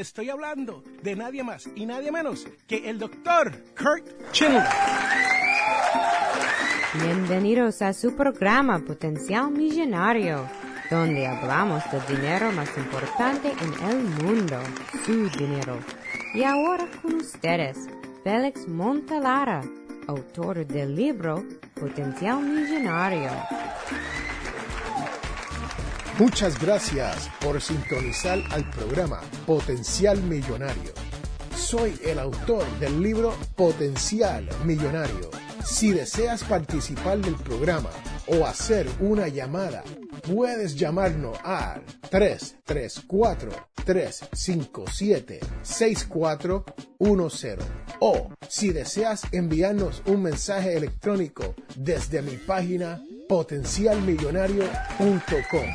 estoy hablando de nadie más y nadie menos que el doctor Kurt Schindler. Bienvenidos a su programa Potencial Millonario, donde hablamos del dinero más importante en el mundo, su dinero. Y ahora con ustedes, Félix Montalara, autor del libro Potencial Millonario. Muchas gracias por sintonizar al programa Potencial Millonario. Soy el autor del libro Potencial Millonario. Si deseas participar del programa o hacer una llamada, puedes llamarnos al 334-357-6410 o si deseas enviarnos un mensaje electrónico desde mi página potencialmillonario.com.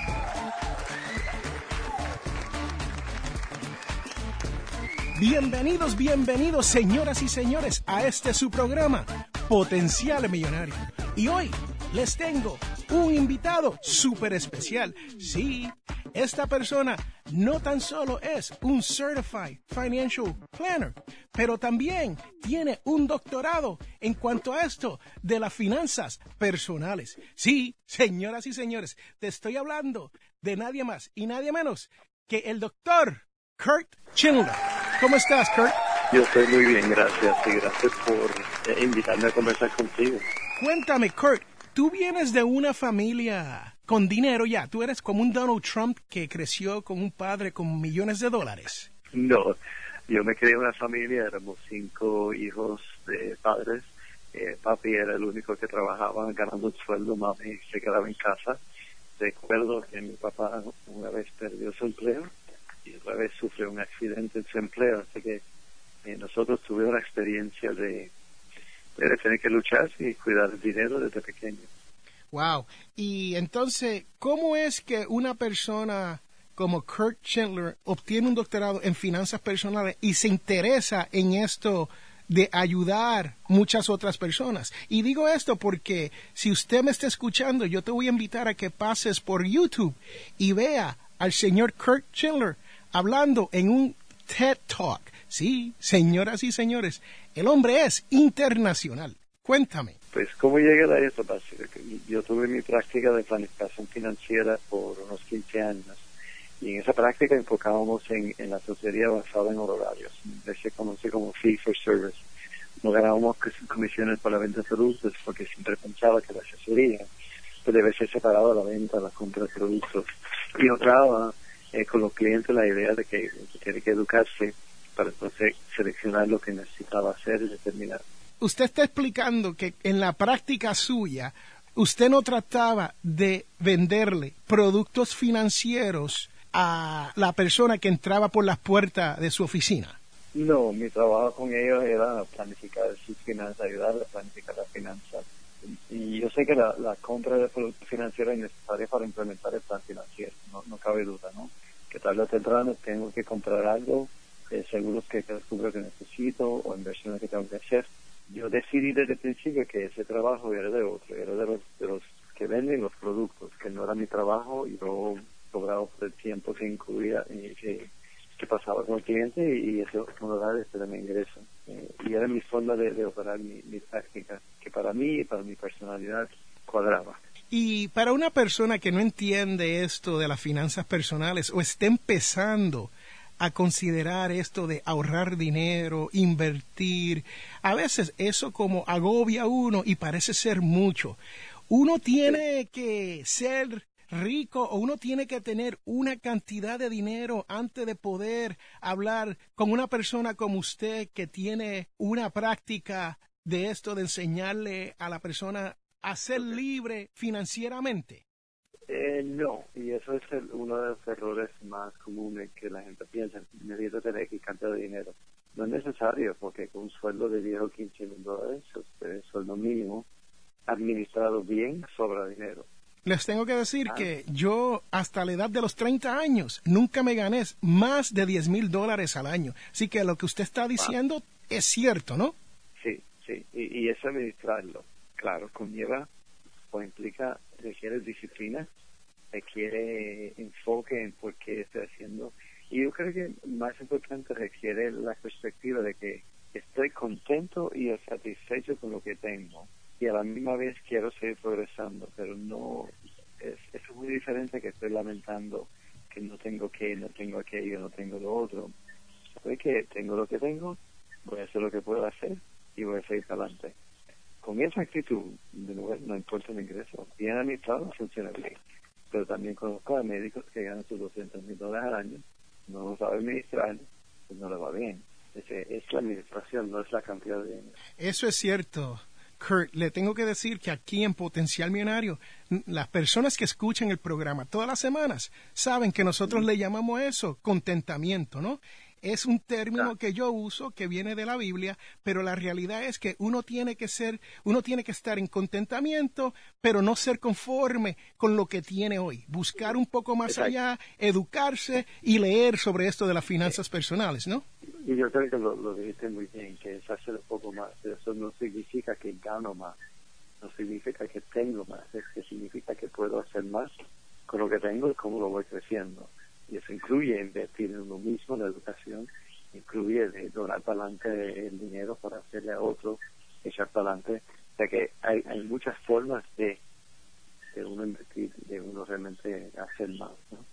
Bienvenidos, bienvenidos, señoras y señores, a este su programa, Potencial Millonario. Y hoy les tengo un invitado súper especial. Sí, esta persona no tan solo es un Certified Financial Planner, pero también tiene un doctorado en cuanto a esto de las finanzas personales. Sí, señoras y señores, te estoy hablando de nadie más y nadie menos que el doctor Kurt Schindler. ¿Cómo estás, Kurt? Yo estoy muy bien, gracias. Y gracias por eh, invitarme a conversar contigo. Cuéntame, Kurt, tú vienes de una familia con dinero ya. Tú eres como un Donald Trump que creció con un padre con millones de dólares. No, yo me crié en una familia, éramos cinco hijos de padres. Eh, papi era el único que trabajaba ganando un sueldo, mami se quedaba en casa. Recuerdo que mi papá una vez perdió su empleo y otra vez sufrió un accidente en su empleo, así que eh, nosotros tuvimos la experiencia de, de tener que luchar y cuidar el dinero desde pequeño. Wow. Y entonces, ¿cómo es que una persona como Kurt Schindler obtiene un doctorado en finanzas personales y se interesa en esto de ayudar muchas otras personas? Y digo esto porque si usted me está escuchando, yo te voy a invitar a que pases por YouTube y vea al señor Kurt Schindler hablando en un TED Talk. Sí, señoras y señores, el hombre es internacional. Cuéntame. Pues, ¿cómo llega a eso? Yo tuve mi práctica de planificación financiera por unos 15 años y en esa práctica enfocábamos en, la asesoría basada en horarios. Se conoce como fee for service. No ganábamos comisiones por la venta de productos porque siempre pensaba que la asesoría debe ser separada de la venta, la compra de productos. Y otra eh, con los clientes la idea de que, tiene que educarse para entonces seleccionar lo que necesitaba hacer y determinar. Usted está explicando que en la práctica suya usted no trataba de venderle productos financieros a la persona que entraba por las puertas de su oficina. No, mi trabajo con ellos era planificar sus finanzas, ayudarles a planificar las finanzas. Y yo sé que la, compra de productos financieros es necesaria para implementar el plan financiero, no, no cabe duda, ¿no? que tarde o temprano tengo que comprar algo, eh, seguros que descubro que necesito o inversiones que tengo que hacer. Yo decidí desde el principio que ese trabajo era de otro, era de los, de los que venden los productos, que no era mi trabajo y yo cobraba por el tiempo que incluía y que, pasaba con el cliente y, ese honorario este era mi ingreso. Eh, y era mi forma de, operar mi, mi práctica, que para mí y para mi personalidad cuadraba. Y para una persona que no entiende esto de las finanzas personales o esté empezando a considerar esto de ahorrar dinero, invertir, a veces eso como agobia a uno y parece ser mucho. Uno tiene que ser rico o uno tiene que tener una cantidad de dinero antes de poder hablar con una persona como usted que tiene una práctica de esto de enseñarle a la persona a ser libre financieramente? Eh, no, y eso es uno de los errores más comunes que la gente piensa. Necesito tener que cantidad de dinero. No es necesario, porque con un sueldo de 10 o 15 mil dólares, usted, sueldo mínimo, administrado bien, sobra dinero. Les tengo que decir ah. que yo hasta la edad de los 30 años nunca me gané más de 10 mil dólares al año. Así que lo que usted está diciendo es cierto, ¿no? Sí, sí, y, y es administrarlo claro, conlleva o implica, requiere disciplina, requiere enfoque en por qué estoy haciendo Y yo creo que más importante requiere la perspectiva de que estoy contento y satisfecho con lo que tengo y a la misma vez quiero seguir progresando, pero no es, es muy diferente que estoy lamentando que no tengo que, no tengo aquello, no tengo lo otro. Soy que tengo lo que tengo, voy a hacer lo que puedo hacer y voy a seguir adelante. Con esa actitud, de nuevo, no importa el ingreso, bien administrado funciona bien. Pero también conozco a médicos que ganan sus 200 mil dólares al año, no lo saben administrar, pues no le va bien. Es, es la administración, no es la cantidad de dinero. Eso es cierto. Kurt, le tengo que decir que aquí en Potencial Millonario, las personas que escuchan el programa todas las semanas saben que nosotros le llamamos eso contentamiento, ¿no? Es un término que yo uso que viene de la Biblia, pero la realidad es que uno tiene que ser, uno tiene que estar en contentamiento, pero no ser conforme con lo que tiene hoy. Buscar un poco más allá, educarse y leer sobre esto de las finanzas personales, ¿no? Y yo creo que lo, lo dijiste muy bien, que es hacer un poco más. Eso no significa que gano más, no significa que tengo más, es que significa que puedo hacer más con lo que tengo y cómo lo voy creciendo y eso incluye invertir en uno mismo, en la educación, incluye donar para adelante el dinero para hacerle a otro, echar para adelante. O sea que hay, hay muchas formas de, de uno invertir, de uno realmente hacer más. ¿no?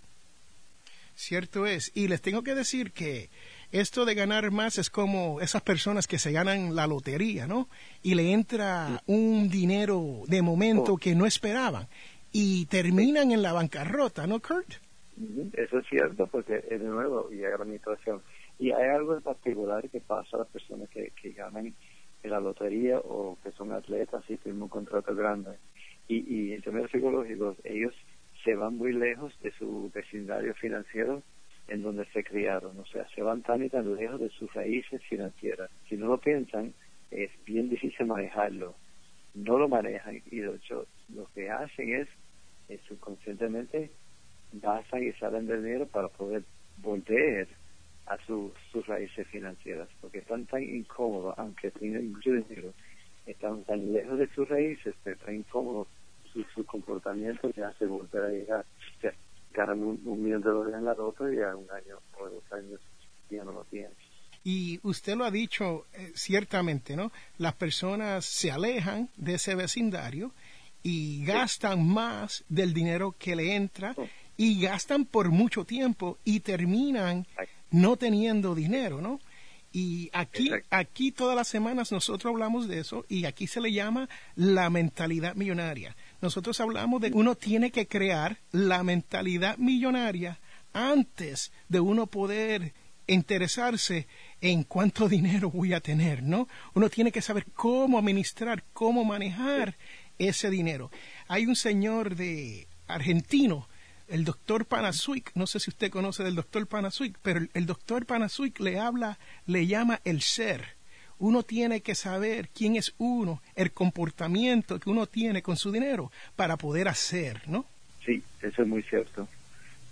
Cierto es. Y les tengo que decir que esto de ganar más es como esas personas que se ganan la lotería, ¿no? Y le entra un dinero de momento oh. que no esperaban y terminan en la bancarrota, ¿no, Kurt? Eso es cierto, porque de nuevo llega la administración. Y hay algo en particular que pasa a las personas que, que ganan en la lotería o que son atletas y tienen un contrato grande. Y, y en términos psicológicos, ellos se van muy lejos de su vecindario financiero en donde se criaron. O sea, se van tan y tan lejos de sus raíces financieras. Si no lo piensan, es bien difícil manejarlo. No lo manejan y de hecho lo que hacen es, es subconscientemente gastan y salen de dinero para poder volver a sus raíces financieras, porque están tan incómodos, aunque tienen mucho dinero, están tan lejos de sus raíces, pero tan incómodos su, su comportamiento que hace volver a llegar. O sea, ganan un, millón de dólares en la rota y a un año o dos años ya no lo tienen. Y usted lo ha dicho eh, ciertamente, ¿no? Las personas se alejan de ese vecindario y gastan más del dinero que le entra y gastan por mucho tiempo y terminan no teniendo dinero, ¿no? Y aquí, aquí todas las semanas nosotros hablamos de eso y aquí se le llama la mentalidad millonaria. Nosotros hablamos de que uno tiene que crear la mentalidad millonaria antes de uno poder interesarse en cuánto dinero voy a tener, ¿no? Uno tiene que saber cómo administrar, cómo manejar ese dinero. Hay un señor de argentino el doctor Panasuik, no sé si usted conoce del doctor Panasuik, pero el, doctor Panasuik le habla, le llama el ser. Uno tiene que saber quién es uno, el comportamiento que uno tiene con su dinero para poder hacer, ¿no? Sí, eso es muy cierto.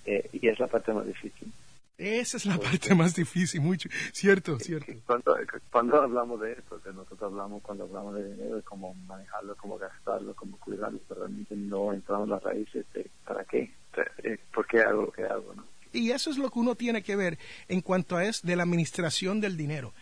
Eh, y es la parte más difícil. Esa es la parte más difícil, mucho, cierto, cierto. Cuando, cuando hablamos de esto, que nosotros hablamos cuando hablamos de dinero, de cómo manejarlo, cómo gastarlo, cómo cuidarlo, pero realmente no entramos en las raíces de para qué, por qué hago lo que hago. Y eso es lo que uno tiene que ver en cuanto a es de la administración del dinero.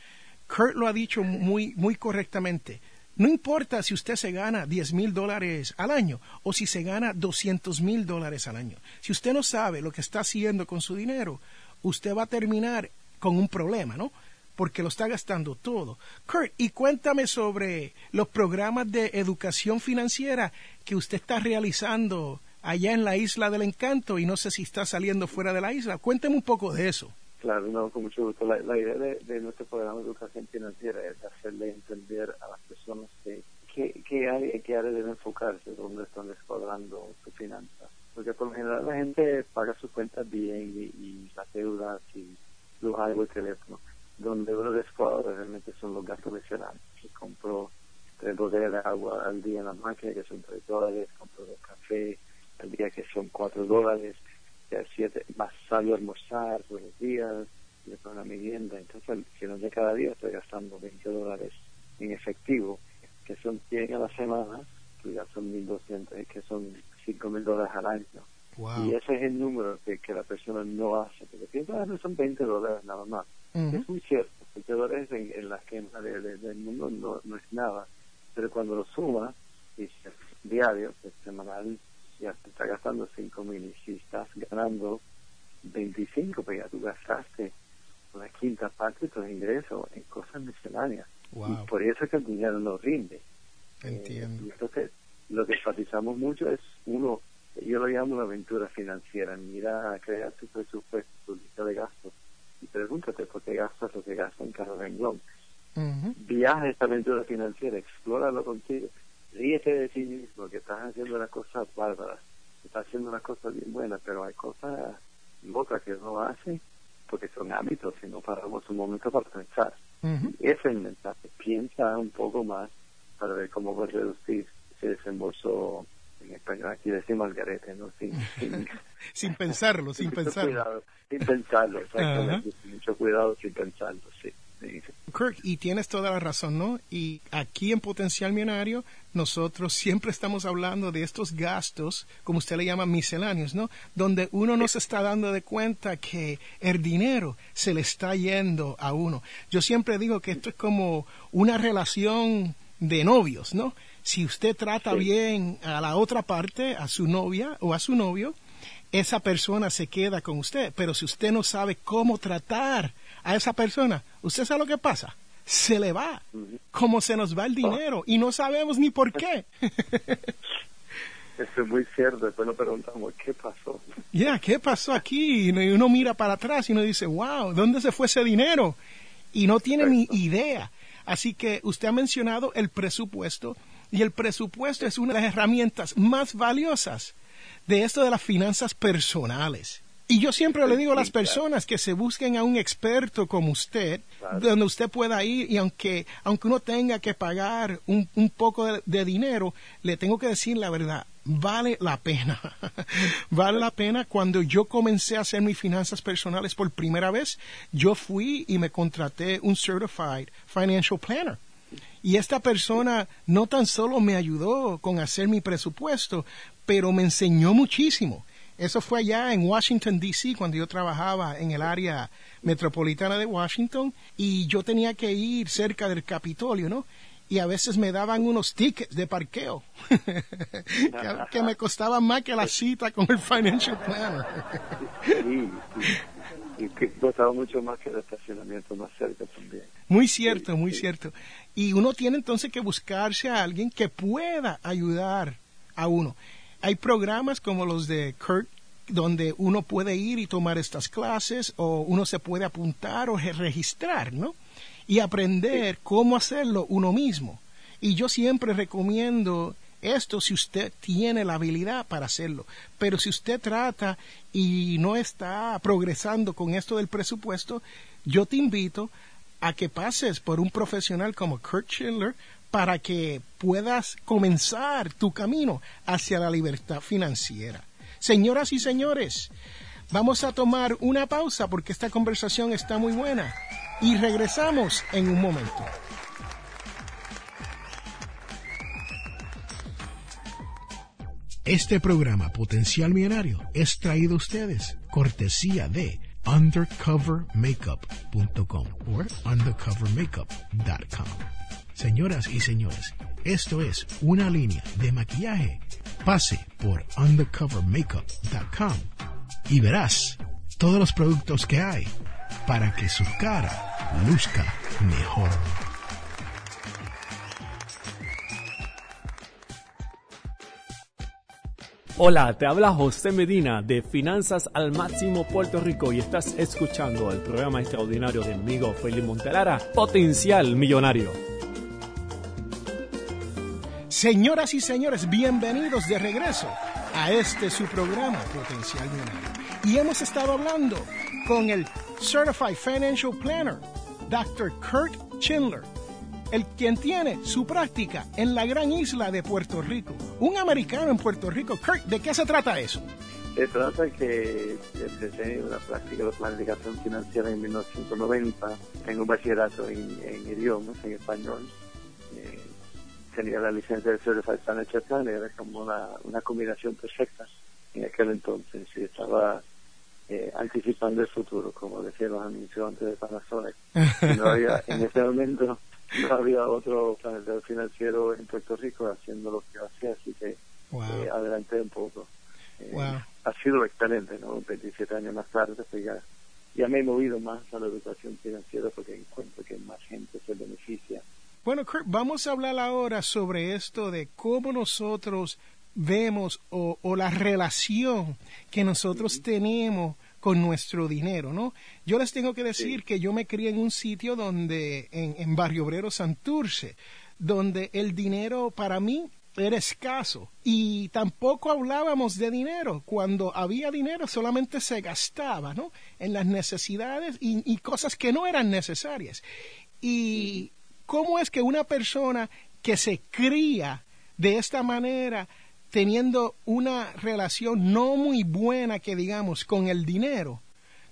Kurt lo ha dicho muy, muy correctamente. No importa si usted se gana 10 mil dólares al año o si se gana 200 mil dólares al año. Si usted no sabe lo que está haciendo con su dinero, usted va a terminar con un problema, ¿no? Porque lo está gastando todo. Kurt, y cuéntame sobre los programas de educación financiera que usted está realizando allá en la isla del encanto y no sé si está saliendo fuera de la isla. Cuénteme un poco de eso. Claro, no, con mucho gusto. La, idea de, nuestro programa de educación financiera es hacerle entender a las personas que, que, hay, que deben enfocarse, dónde están descuadrando su finanzas porque por lo general la gente paga sus cuentas bien y, las deudas y los algo el teléfono. Donde uno descuadra realmente son los gastos adicionales. Si compro tres botellas de agua al día en la máquina que son tres dólares, compro dos café al día que son cuatro dólares, ya siete, más salgo a almorzar todos los días, le pongo una vivienda, entonces si no de cada día estoy gastando 20 dólares en efectivo, que son 100 a la semana, que ya son 1.200, que son cinco mil dólares al año. Y ese es el número que, que la persona no hace. Porque piensa, ah, no son 20 dólares nada más. Es muy cierto. 20 dólares en, en la esquema del mundo no, no, es nada. Pero cuando lo suma, y diario, semanal, ya se está gastando 5 mil. Y si estás ganando 25, pues ya tú gastaste una quinta parte de tus ingresos en cosas misceláneas. Y por eso es que el dinero no rinde. Entiendo. Eh, entonces, lo que enfatizamos mucho es, uno, yo lo llamo una aventura financiera. Mira a crear tu presupuesto, tu lista de gastos y pregúntate por qué gastas lo que gastas en cada renglón. Viaja esta aventura financiera, explóralo contigo. Ríete de ti mismo que estás haciendo una cosa bárbara, estás haciendo una cosa bien buena, pero hay cosas locas que no hace porque son hábitos y no paramos un momento para pensar. Ese es el mensaje. Piensa un poco más para ver cómo puedes reducir ese desembolso en español aquí decimos garete, ¿no? Sin, sin, pensarlo, sin, pensarlo. sin pensarlo, exactamente. Mucho cuidado sin pensarlo. Kirk, y tienes toda la razón, ¿no? Y aquí en Potencial Millonario, nosotros siempre estamos hablando de estos gastos, como usted le llama misceláneos, ¿no? Donde uno no se está dando de cuenta que el dinero se le está yendo a uno. Yo siempre digo que esto es como una relación de novios, ¿no? Si usted trata bien a la otra parte, a su novia o a su novio, esa persona se queda con usted. Pero si usted no sabe cómo tratar a esa persona, ¿usted sabe lo que pasa? Se le va, como se nos va el dinero y no sabemos ni por qué. Eso es muy cierto. Después nos preguntamos, ¿qué pasó? Ya, ¿qué pasó aquí? Y uno mira para atrás y uno dice, wow, ¿dónde se fue ese dinero? Y no tiene ni idea. Así que usted ha mencionado el presupuesto y el presupuesto es una de las herramientas más valiosas de esto de las finanzas personales. Y yo siempre le digo a las personas que se busquen a un experto como usted, donde usted pueda ir y aunque, aunque uno tenga que pagar un, un poco de, dinero, le tengo que decir la verdad, vale la pena. vale la pena. Cuando yo comencé a hacer mis finanzas personales por primera vez, yo fui y me contraté un Certified Financial Planner. Y esta persona no tan solo me ayudó con hacer mi presupuesto, pero me enseñó muchísimo. Eso fue allá en Washington, D.C., cuando yo trabajaba en el área metropolitana de Washington y yo tenía que ir cerca del Capitolio, ¿no? Y a veces me daban unos tickets de parqueo que, me costaban más que la cita con el financial planner. sí, Y que costaba mucho más que el estacionamiento más cerca también. Muy cierto, muy cierto. Y uno tiene entonces que buscarse a alguien que pueda ayudar a uno. Hay programas como los de Kurt donde uno puede ir y tomar estas clases o uno se puede apuntar o registrar, ¿no? Y aprender cómo hacerlo uno mismo. Y yo siempre recomiendo esto si usted tiene la habilidad para hacerlo. Pero si usted trata y no está progresando con esto del presupuesto, yo te invito a que pases por un profesional como Kurt Schindler para que puedas comenzar tu camino hacia la libertad financiera. Señoras y señores, vamos a tomar una pausa porque esta conversación está muy buena y regresamos en un momento. Este programa Potencial Millonario es traído a ustedes cortesía de undercovermakeup.com o undercovermakeup.com. Señoras y señores, esto es una línea de maquillaje. Pase por undercovermakeup.com y verás todos los productos que hay para que su cara luzca mejor. Hola, te habla José Medina de Finanzas al Máximo Puerto Rico y estás escuchando el programa extraordinario de mi amigo Felipe Montelara, Potencial Millonario. Señoras y señores, bienvenidos de regreso a este su programa Potencial Millonario. Y hemos estado hablando con el Certified Financial Planner, Dr. Kurt Schindler, el quien tiene su práctica en la gran isla de Puerto Rico. Un americano en Puerto Rico. Kurt, ¿de qué se trata eso? Se trata que empecé una práctica de planificación financiera en 1990. Tengo un bachillerato en, en idiomas, en español tenía la licencia de Certified Financial Planner, era como una, una combinación perfecta en aquel entonces y estaba eh, anticipando el futuro, como decían los anuncios antes de Panasonic. no había, en ese momento no había otro planetario financiero en Puerto Rico haciendo lo que hacía, así que eh, adelanté un poco. Eh, ha sido excelente, ¿no? 27 años más tarde, pues ya, ya me he movido más a la educación financiera porque encuentro que más gente se beneficia. Bueno, Kurt, vamos a hablar ahora sobre esto de cómo nosotros vemos o, la relación que nosotros tenemos con nuestro dinero, ¿no? Yo les tengo que decir que yo me crié en un sitio donde, en, en Barrio Obrero Santurce, donde el dinero para mí era escaso y tampoco hablábamos de dinero. Cuando había dinero solamente se gastaba, ¿no? En las necesidades y, y cosas que no eran necesarias. Y cómo es que una persona que se cría de esta manera teniendo una relación no muy buena, que digamos, con el dinero,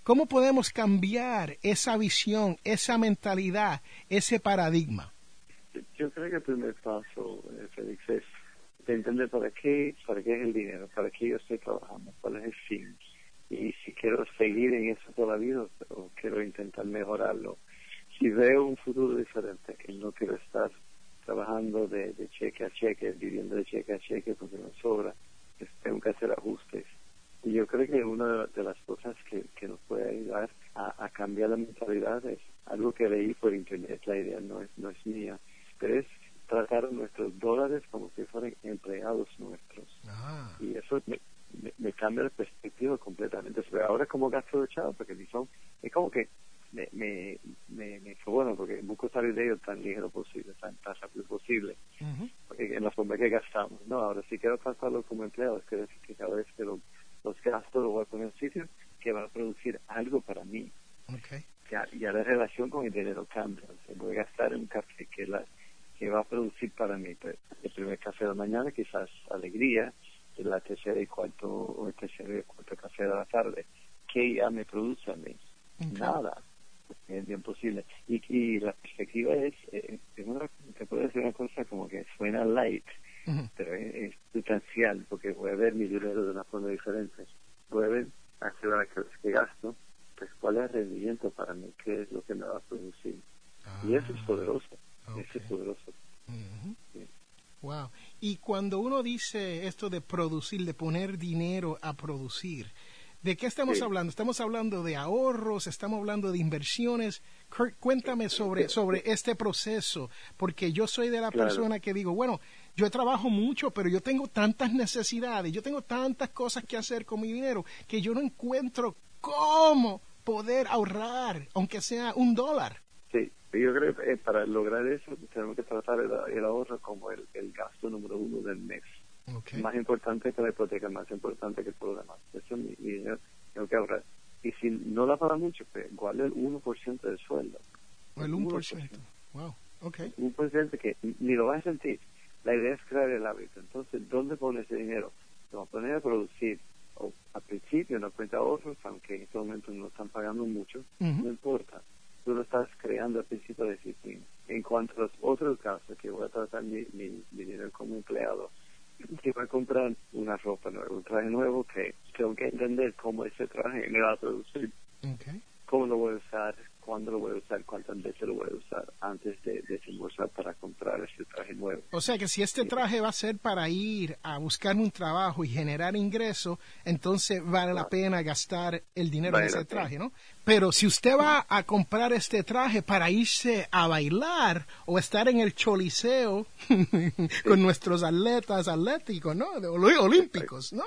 ¿cómo podemos cambiar esa visión, esa mentalidad, ese paradigma? Yo creo que el primer paso, eh, Félix, es entender para qué, para qué es el dinero, para qué yo estoy trabajando, cuál es el fin. Y si quiero seguir en eso toda la vida o quiero intentar mejorarlo. Si veo un futuro diferente, que no quiero estar trabajando de, cheque a cheque, viviendo de cheque a cheque porque no sobra, tengo que hacer ajustes. Y yo creo que una de las cosas que, nos puede ayudar a, cambiar la mentalidad es algo que leí por internet, la idea no es, no es mía, pero es tratar a nuestros dólares como si fueran empleados nuestros. Ah. Y eso me, me, cambia la perspectiva completamente. Pero ahora como gasto de chavo, porque son, es como que me, me, me, me fue bueno porque busco salir de ellos tan ligero posible, tan, tan rápido posible, porque en la forma que gastamos. No, ahora si quiero pasarlo como empleado, es decir que cada vez que los gasto lo voy a poner en un sitio que va a producir algo para mí. Okay. Ya, ya la relación con el dinero cambia. voy a gastar en un café que, la, que va a producir para mí pues, el primer café de la mañana, quizás alegría, la tercera y cuarto, o el tercer y cuarto café de la tarde, que ya me produce a mí. Nada es bien posible. Y, y la perspectiva es, eh, te puede decir una cosa como que suena light, pero es, sustancial, porque voy a ver mi dinero de una forma diferente. Voy a ver, hacia la que, que gasto, pues cuál es el rendimiento para mí, qué es lo que me va a producir. y eso es ah, poderoso, eso es poderoso. Wow. Y cuando uno dice esto de producir, de poner dinero a producir, ¿De qué estamos hablando? Estamos hablando de ahorros, estamos hablando de inversiones. Kurt, cuéntame sobre, sobre este proceso, porque yo soy de la persona que digo, bueno, yo trabajo mucho, pero yo tengo tantas necesidades, yo tengo tantas cosas que hacer con mi dinero, que yo no encuentro cómo poder ahorrar, aunque sea un dólar. Sí, yo creo que eh, para lograr eso tenemos que tratar el, ahorro como el gasto número uno del mes más importante que la hipoteca, más importante que todo lo demás. Eso es mi, dinero, tengo que ahorrar. Y si no la paga mucho, pues igual el 1% del sueldo. El 1%. Wow, ok. Un porcentaje que ni lo vas a sentir. La idea es crear el hábito. Entonces, ¿dónde pones ese dinero? Lo vas a poner a producir. O al principio, una cuenta de ahorros, aunque en este momento no están pagando mucho, no importa. Tú lo estás creando al principio de disciplina. En cuanto a los otros casos, que voy a tratar mi, mi dinero como empleado, que va a comprar una ropa nueva, un traje nuevo, que tengo que entender cómo ese traje me va a producir. Cómo lo voy a usar, cuándo lo voy a usar, cuántas veces lo voy a usar antes de desembolsar para comprar ese traje nuevo. O sea que si este traje va a ser para ir a buscar un trabajo y generar ingreso, entonces vale la pena gastar el dinero en ese traje, ¿no? Pero si usted va a comprar este traje para irse a bailar o estar en el choliseo con nuestros atletas atléticos, ¿no? Olímpicos, ¿no?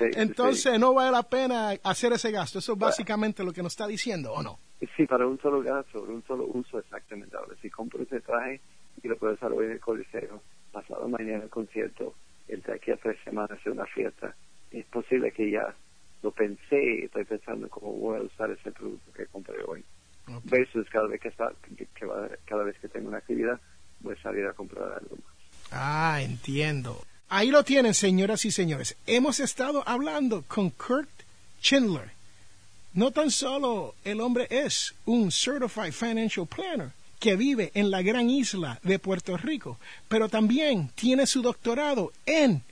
Entonces no vale la pena hacer ese gasto. Eso es básicamente lo que nos está diciendo, ¿o no? Sí, para un solo gasto, un solo uso exactamente. Ahora, si compro ese traje y lo puedo usar hoy en el coliseo, pasado mañana en el concierto, el de aquí a tres semanas hacer una fiesta, es posible que ya lo pensé y estoy pensando cómo voy a usar ese producto que compré hoy. Versus cada vez que, está, que, va, cada vez que tengo una actividad, voy a salir a comprar algo más. Ah, entiendo. Ahí lo tienen, señoras y señores. Hemos estado hablando con Kurt Schindler. No tan solo el hombre es un Certified Financial Planner que vive en la gran isla de Puerto Rico, pero también tiene su doctorado en,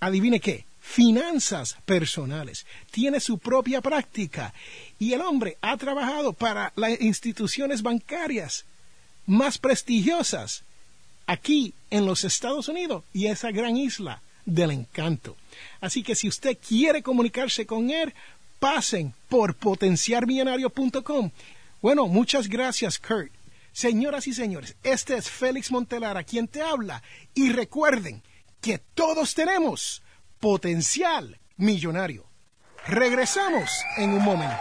adivine qué, finanzas personales. Tiene su propia práctica y el hombre ha trabajado para las instituciones bancarias más prestigiosas aquí en los Estados Unidos y esa gran isla del encanto. Así que si usted quiere comunicarse con él, pasen por potenciarmillonario.com. Bueno, muchas gracias, Kurt. Señoras y señores, este es Félix Montelara quien te habla y recuerden que todos tenemos potencial millonario. Regresamos en un momento.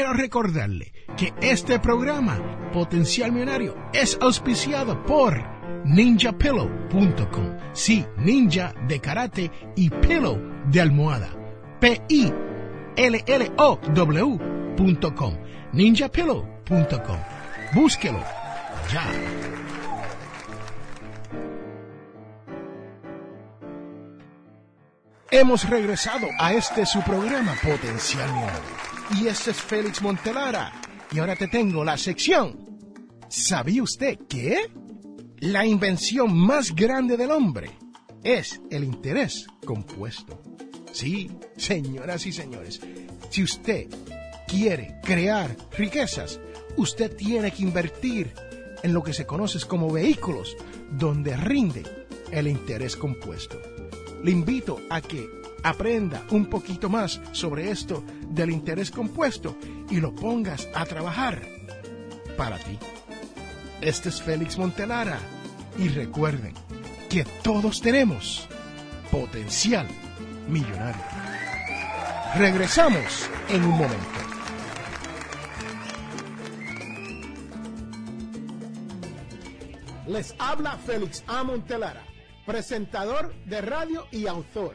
Quiero recordarle que este programa, Potencial Millonario, es auspiciado por ninjapillow.com. Sí, ninja de karate y pillow de almohada. P-I-L-L-O-W.com. ninjapillow.com. Búsquelo ya. Hemos regresado a este su programa Potencial Millonario. Y este es Félix Montelara. Y ahora te tengo la sección. ¿Sabía usted que la invención más grande del hombre es el interés compuesto? Sí, señoras y señores, si usted quiere crear riquezas, usted tiene que invertir en lo que se conoce como vehículos donde rinde el interés compuesto. Le invito a que aprenda un poquito más sobre esto del interés compuesto y lo pongas a trabajar para ti. Este es Félix Montelara y recuerden que todos tenemos potencial millonario. Regresamos en un momento. Les habla Félix A. Montelara, presentador de radio y autor.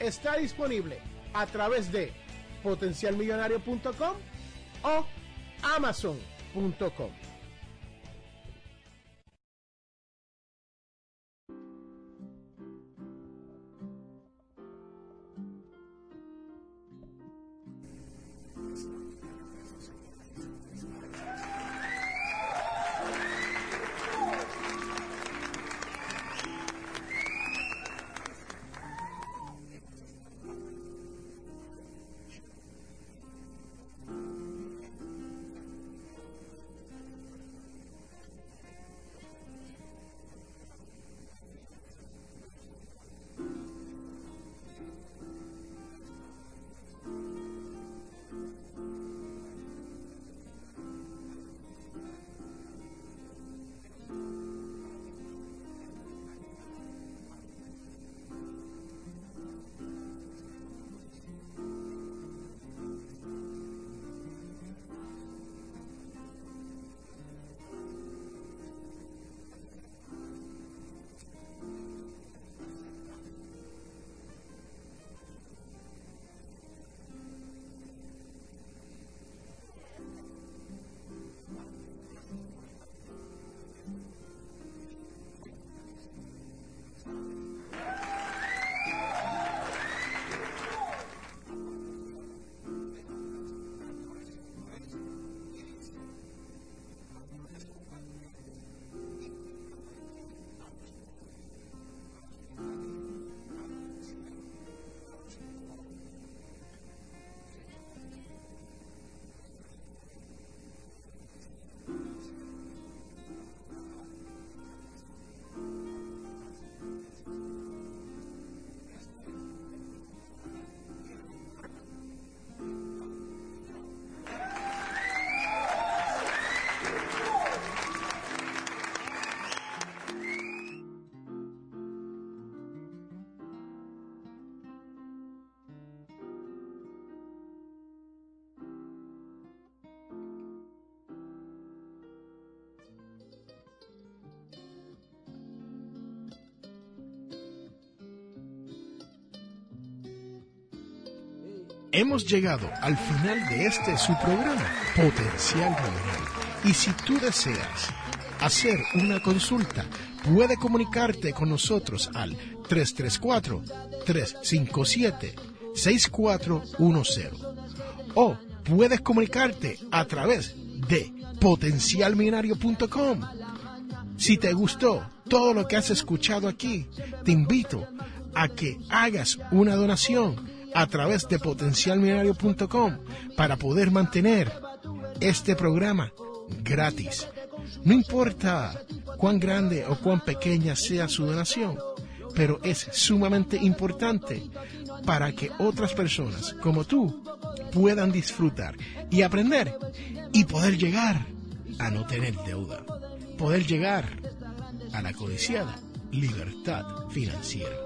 está disponible a través de potencialmillonario.com o amazon.com. Hemos llegado al final de este su programa, Potencial Millonario. Y si tú deseas hacer una consulta, puede comunicarte con nosotros al 334-357-6410 o puedes comunicarte a través de potencialmillonario.com. Si te gustó todo lo que has escuchado aquí, te invito a que hagas una donación a través de potencialmillonario.com para poder mantener este programa gratis. No importa cuán grande o cuán pequeña sea su donación, pero es sumamente importante para que otras personas como tú puedan disfrutar y aprender y poder llegar a no tener deuda, poder llegar a la codiciada libertad financiera.